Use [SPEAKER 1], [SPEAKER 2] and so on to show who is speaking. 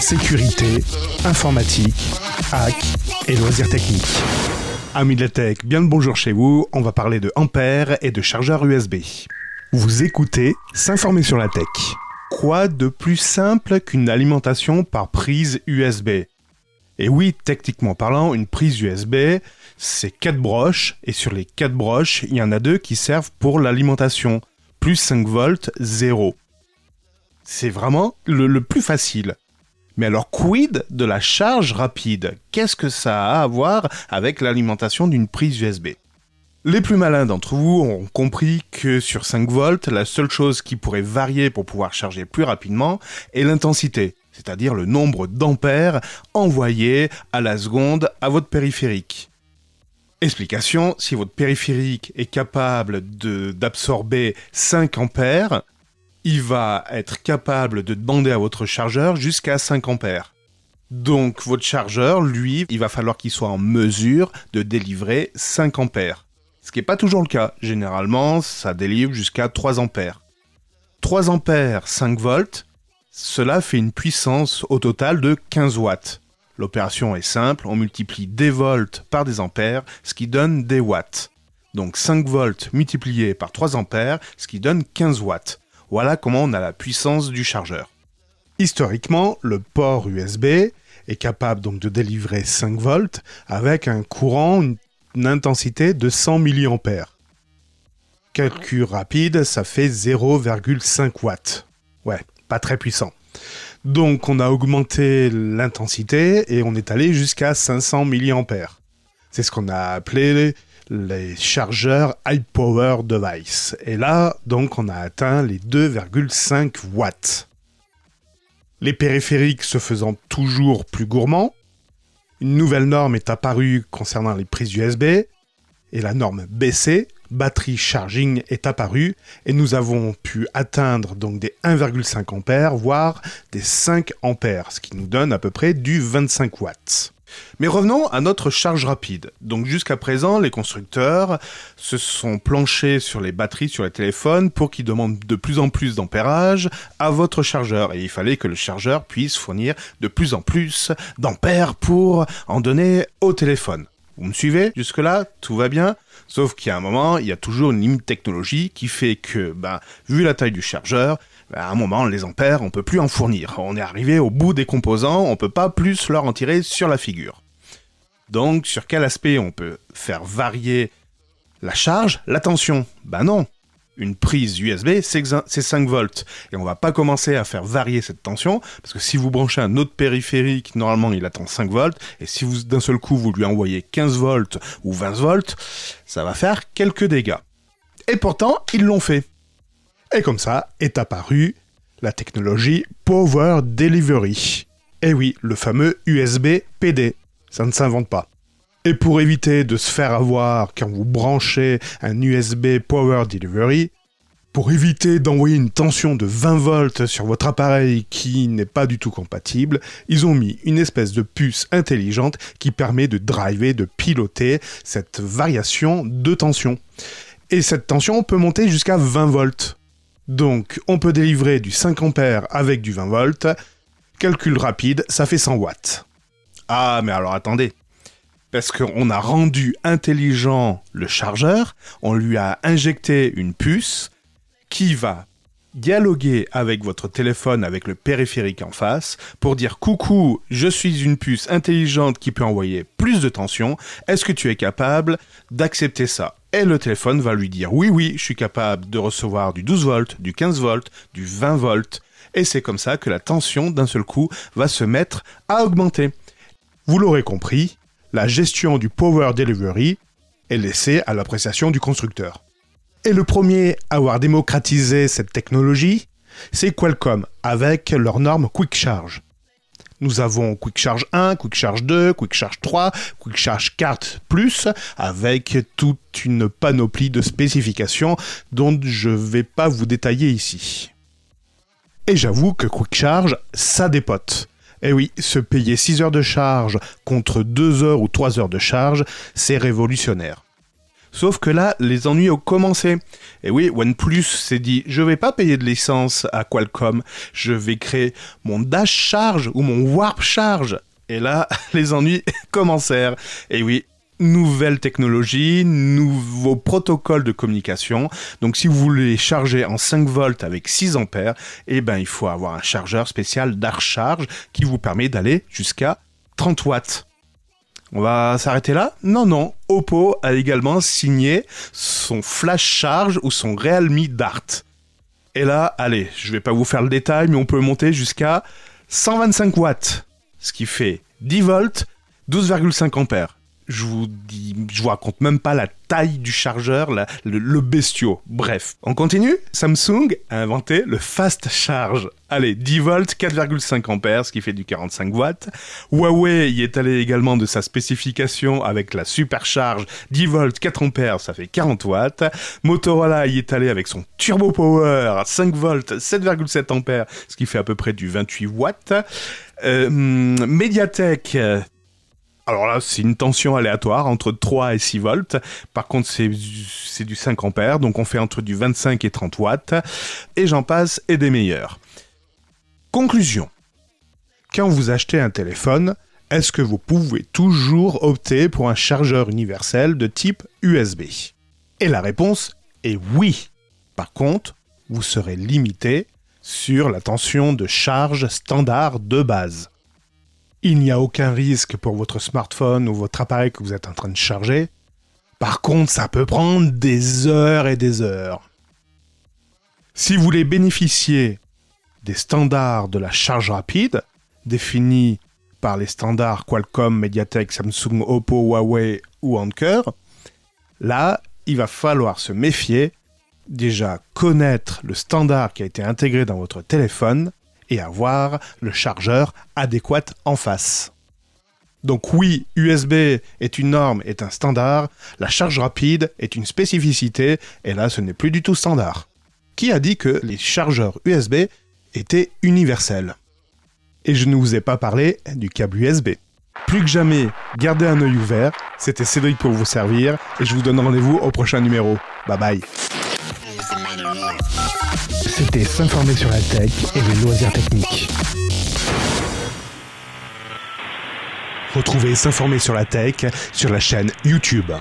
[SPEAKER 1] Sécurité, informatique, hack et loisirs techniques. Amis de la tech, bien le bonjour chez vous. On va parler de ampères et de chargeurs USB. Vous écoutez S'informer sur la tech. Quoi de plus simple qu'une alimentation par prise USB Et oui, techniquement parlant, une prise USB, c'est quatre broches, et sur les quatre broches, il y en a deux qui servent pour l'alimentation. Plus 5 volts, 0. C'est vraiment le, plus facile. Mais alors, quid de la charge rapide? Qu'est-ce que ça a à voir avec l'alimentation d'une prise USB les plus malins d'entre vous ont compris que sur 5 volts, la seule chose qui pourrait varier pour pouvoir charger plus rapidement est l'intensité, c'est-à-dire le nombre d'ampères envoyés à la seconde à votre périphérique. Explication, si votre périphérique est capable d'absorber 5 ampères, il va être capable de demander à votre chargeur jusqu'à 5 ampères. Donc votre chargeur, lui, il va falloir qu'il soit en mesure de délivrer 5 ampères. Ce qui n'est pas toujours le cas. Généralement, ça délivre jusqu'à 3 ampères. 3 ampères, 5 volts, cela fait une puissance au total de 15 watts. L'opération est simple, on multiplie des volts par des ampères, ce qui donne des watts. Donc 5 volts multiplié par 3 ampères, ce qui donne 15 watts. Voilà comment on a la puissance du chargeur. Historiquement, le port USB est capable donc de délivrer 5 volts avec un courant, une intensité de 100 mA. Calcul rapide, ça fait 0,5 watts. Ouais, pas très puissant. Donc on a augmenté l'intensité et on est allé jusqu'à 500 mA. C'est ce qu'on a appelé les chargeurs high power device. Et là, donc, on a atteint les 2,5 watts. Les périphériques se faisant toujours plus gourmands, une nouvelle norme est apparue concernant les prises USB, et la norme BC, Battery Charging, est apparue, et nous avons pu atteindre donc des 1,5 ampères, voire des 5 ampères, ce qui nous donne à peu près du 25 watts. Mais revenons à notre charge rapide. Donc jusqu'à présent, les constructeurs se sont planchés sur les batteries sur les téléphones pour qu'ils demandent de plus en plus d'ampérage à votre chargeur. Et il fallait que le chargeur puisse fournir de plus en plus d'ampères pour en donner au téléphone. Vous me suivez? Jusque-là, tout va bien Sauf qu'il y a un moment, il y a toujours une limite technologie qui fait que, bah, vu la taille du chargeur, à un moment, les ampères, on peut plus en fournir. On est arrivé au bout des composants, on peut pas plus leur en tirer sur la figure. Donc, sur quel aspect on peut faire varier la charge? La tension Ben non. Une prise USB, c'est 5 volts. Et on va pas commencer à faire varier cette tension, parce que si vous branchez un autre périphérique, normalement il attend 5 volts, et si d'un seul coup vous lui envoyez 15 volts ou 20 volts, ça va faire quelques dégâts. Et pourtant, ils l'ont fait. Et comme ça est apparue la technologie Power Delivery. Et oui, le fameux USB PD. Ça ne s'invente pas. Et pour éviter de se faire avoir quand vous branchez un USB Power Delivery, pour éviter d'envoyer une tension de 20 volts sur votre appareil qui n'est pas du tout compatible, ils ont mis une espèce de puce intelligente qui permet de driver, de piloter cette variation de tension. Et cette tension peut monter jusqu'à 20 volts. Donc, on peut délivrer du 5 ampères avec du 20 volts. Calcul rapide, ça fait 100 watts. Ah, mais alors attendez. Parce qu'on a rendu intelligent le chargeur, on lui a injecté une puce qui va dialoguer avec votre téléphone, avec le périphérique en face, pour dire coucou, je suis une puce intelligente qui peut envoyer plus de tension, est-ce que tu es capable d'accepter ça? Et le téléphone va lui dire oui, oui, je suis capable de recevoir du 12 volts, du 15 volts, du 20 volts, et c'est comme ça que la tension d'un seul coup va se mettre à augmenter. Vous l'aurez compris, la gestion du power delivery est laissée à l'appréciation du constructeur. Et le premier à avoir démocratisé cette technologie, c'est Qualcomm avec leur norme Quick Charge. Nous avons Quick Charge 1, Quick Charge 2, Quick Charge 3, Quick Charge 4 Plus, avec toute une panoplie de spécifications dont je ne vais pas vous détailler ici. Et j'avoue que Quick Charge, ça dépote. Eh oui, se payer 6 heures de charge contre 2 heures ou 3 heures de charge, c'est révolutionnaire. Sauf que là, les ennuis ont commencé. Et oui, OnePlus s'est dit, je vais pas payer de licence à Qualcomm, je vais créer mon Dash Charge ou mon Warp Charge. Et là, les ennuis commencèrent. Et oui, nouvelle technologie, nouveaux protocoles de communication. Donc si vous voulez charger en 5 volts avec 6 ampères, eh ben il faut avoir un chargeur spécial d'arc charge qui vous permet d'aller jusqu'à 30 watts. On va s'arrêter là? Non, non. Oppo a également signé son Flash Charge ou son Realme Dart. Et là, allez, je vais pas vous faire le détail, mais on peut monter jusqu'à 125 watts, ce qui fait 10 volts, 12,5 ampères je vous dis, je vous raconte même pas la taille du chargeur, le, le, bestiau. Bref, on continue. Samsung a inventé le fast charge. Allez, 10 volts, 4,5 ampères, ce qui fait du 45 watts. Huawei y est allé également de sa spécification avec la supercharge 10 volts, 4 ampères, ça fait 40 watts. Motorola y est allé avec son turbo power 5 volts, 7,7 ampères, ce qui fait à peu près du 28 watts. Euh, Mediatek alors là, c'est une tension aléatoire entre 3 et 6 volts. Par contre, c'est du 5 ampères, donc on fait entre du 25 et 30 watts. Et j'en passe et des meilleurs. Conclusion. Quand vous achetez un téléphone, est-ce que vous pouvez toujours opter pour un chargeur universel de type USB Et la réponse est oui. Par contre, vous serez limité sur la tension de charge standard de base il n'y a aucun risque pour votre smartphone ou votre appareil que vous êtes en train de charger. Par contre, ça peut prendre des heures et des heures. Si vous voulez bénéficier des standards de la charge rapide, définis par les standards Qualcomm, Mediatek, Samsung, Oppo, Huawei ou Anker, là, il va falloir se méfier, déjà connaître le standard qui a été intégré dans votre téléphone et avoir le chargeur adéquat en face. Donc oui, USB est une norme, est un standard, la charge rapide est une spécificité, et là ce n'est plus du tout standard. Qui a dit que les chargeurs USB étaient universels? Et je ne vous ai pas parlé du câble USB. Plus que jamais, gardez un œil ouvert, c'était Cédric pour vous servir, et je vous donne rendez-vous au prochain numéro. Bye bye c'était s'informer sur la tech et les loisirs techniques. Retrouvez s'informer sur la tech sur la chaîne YouTube.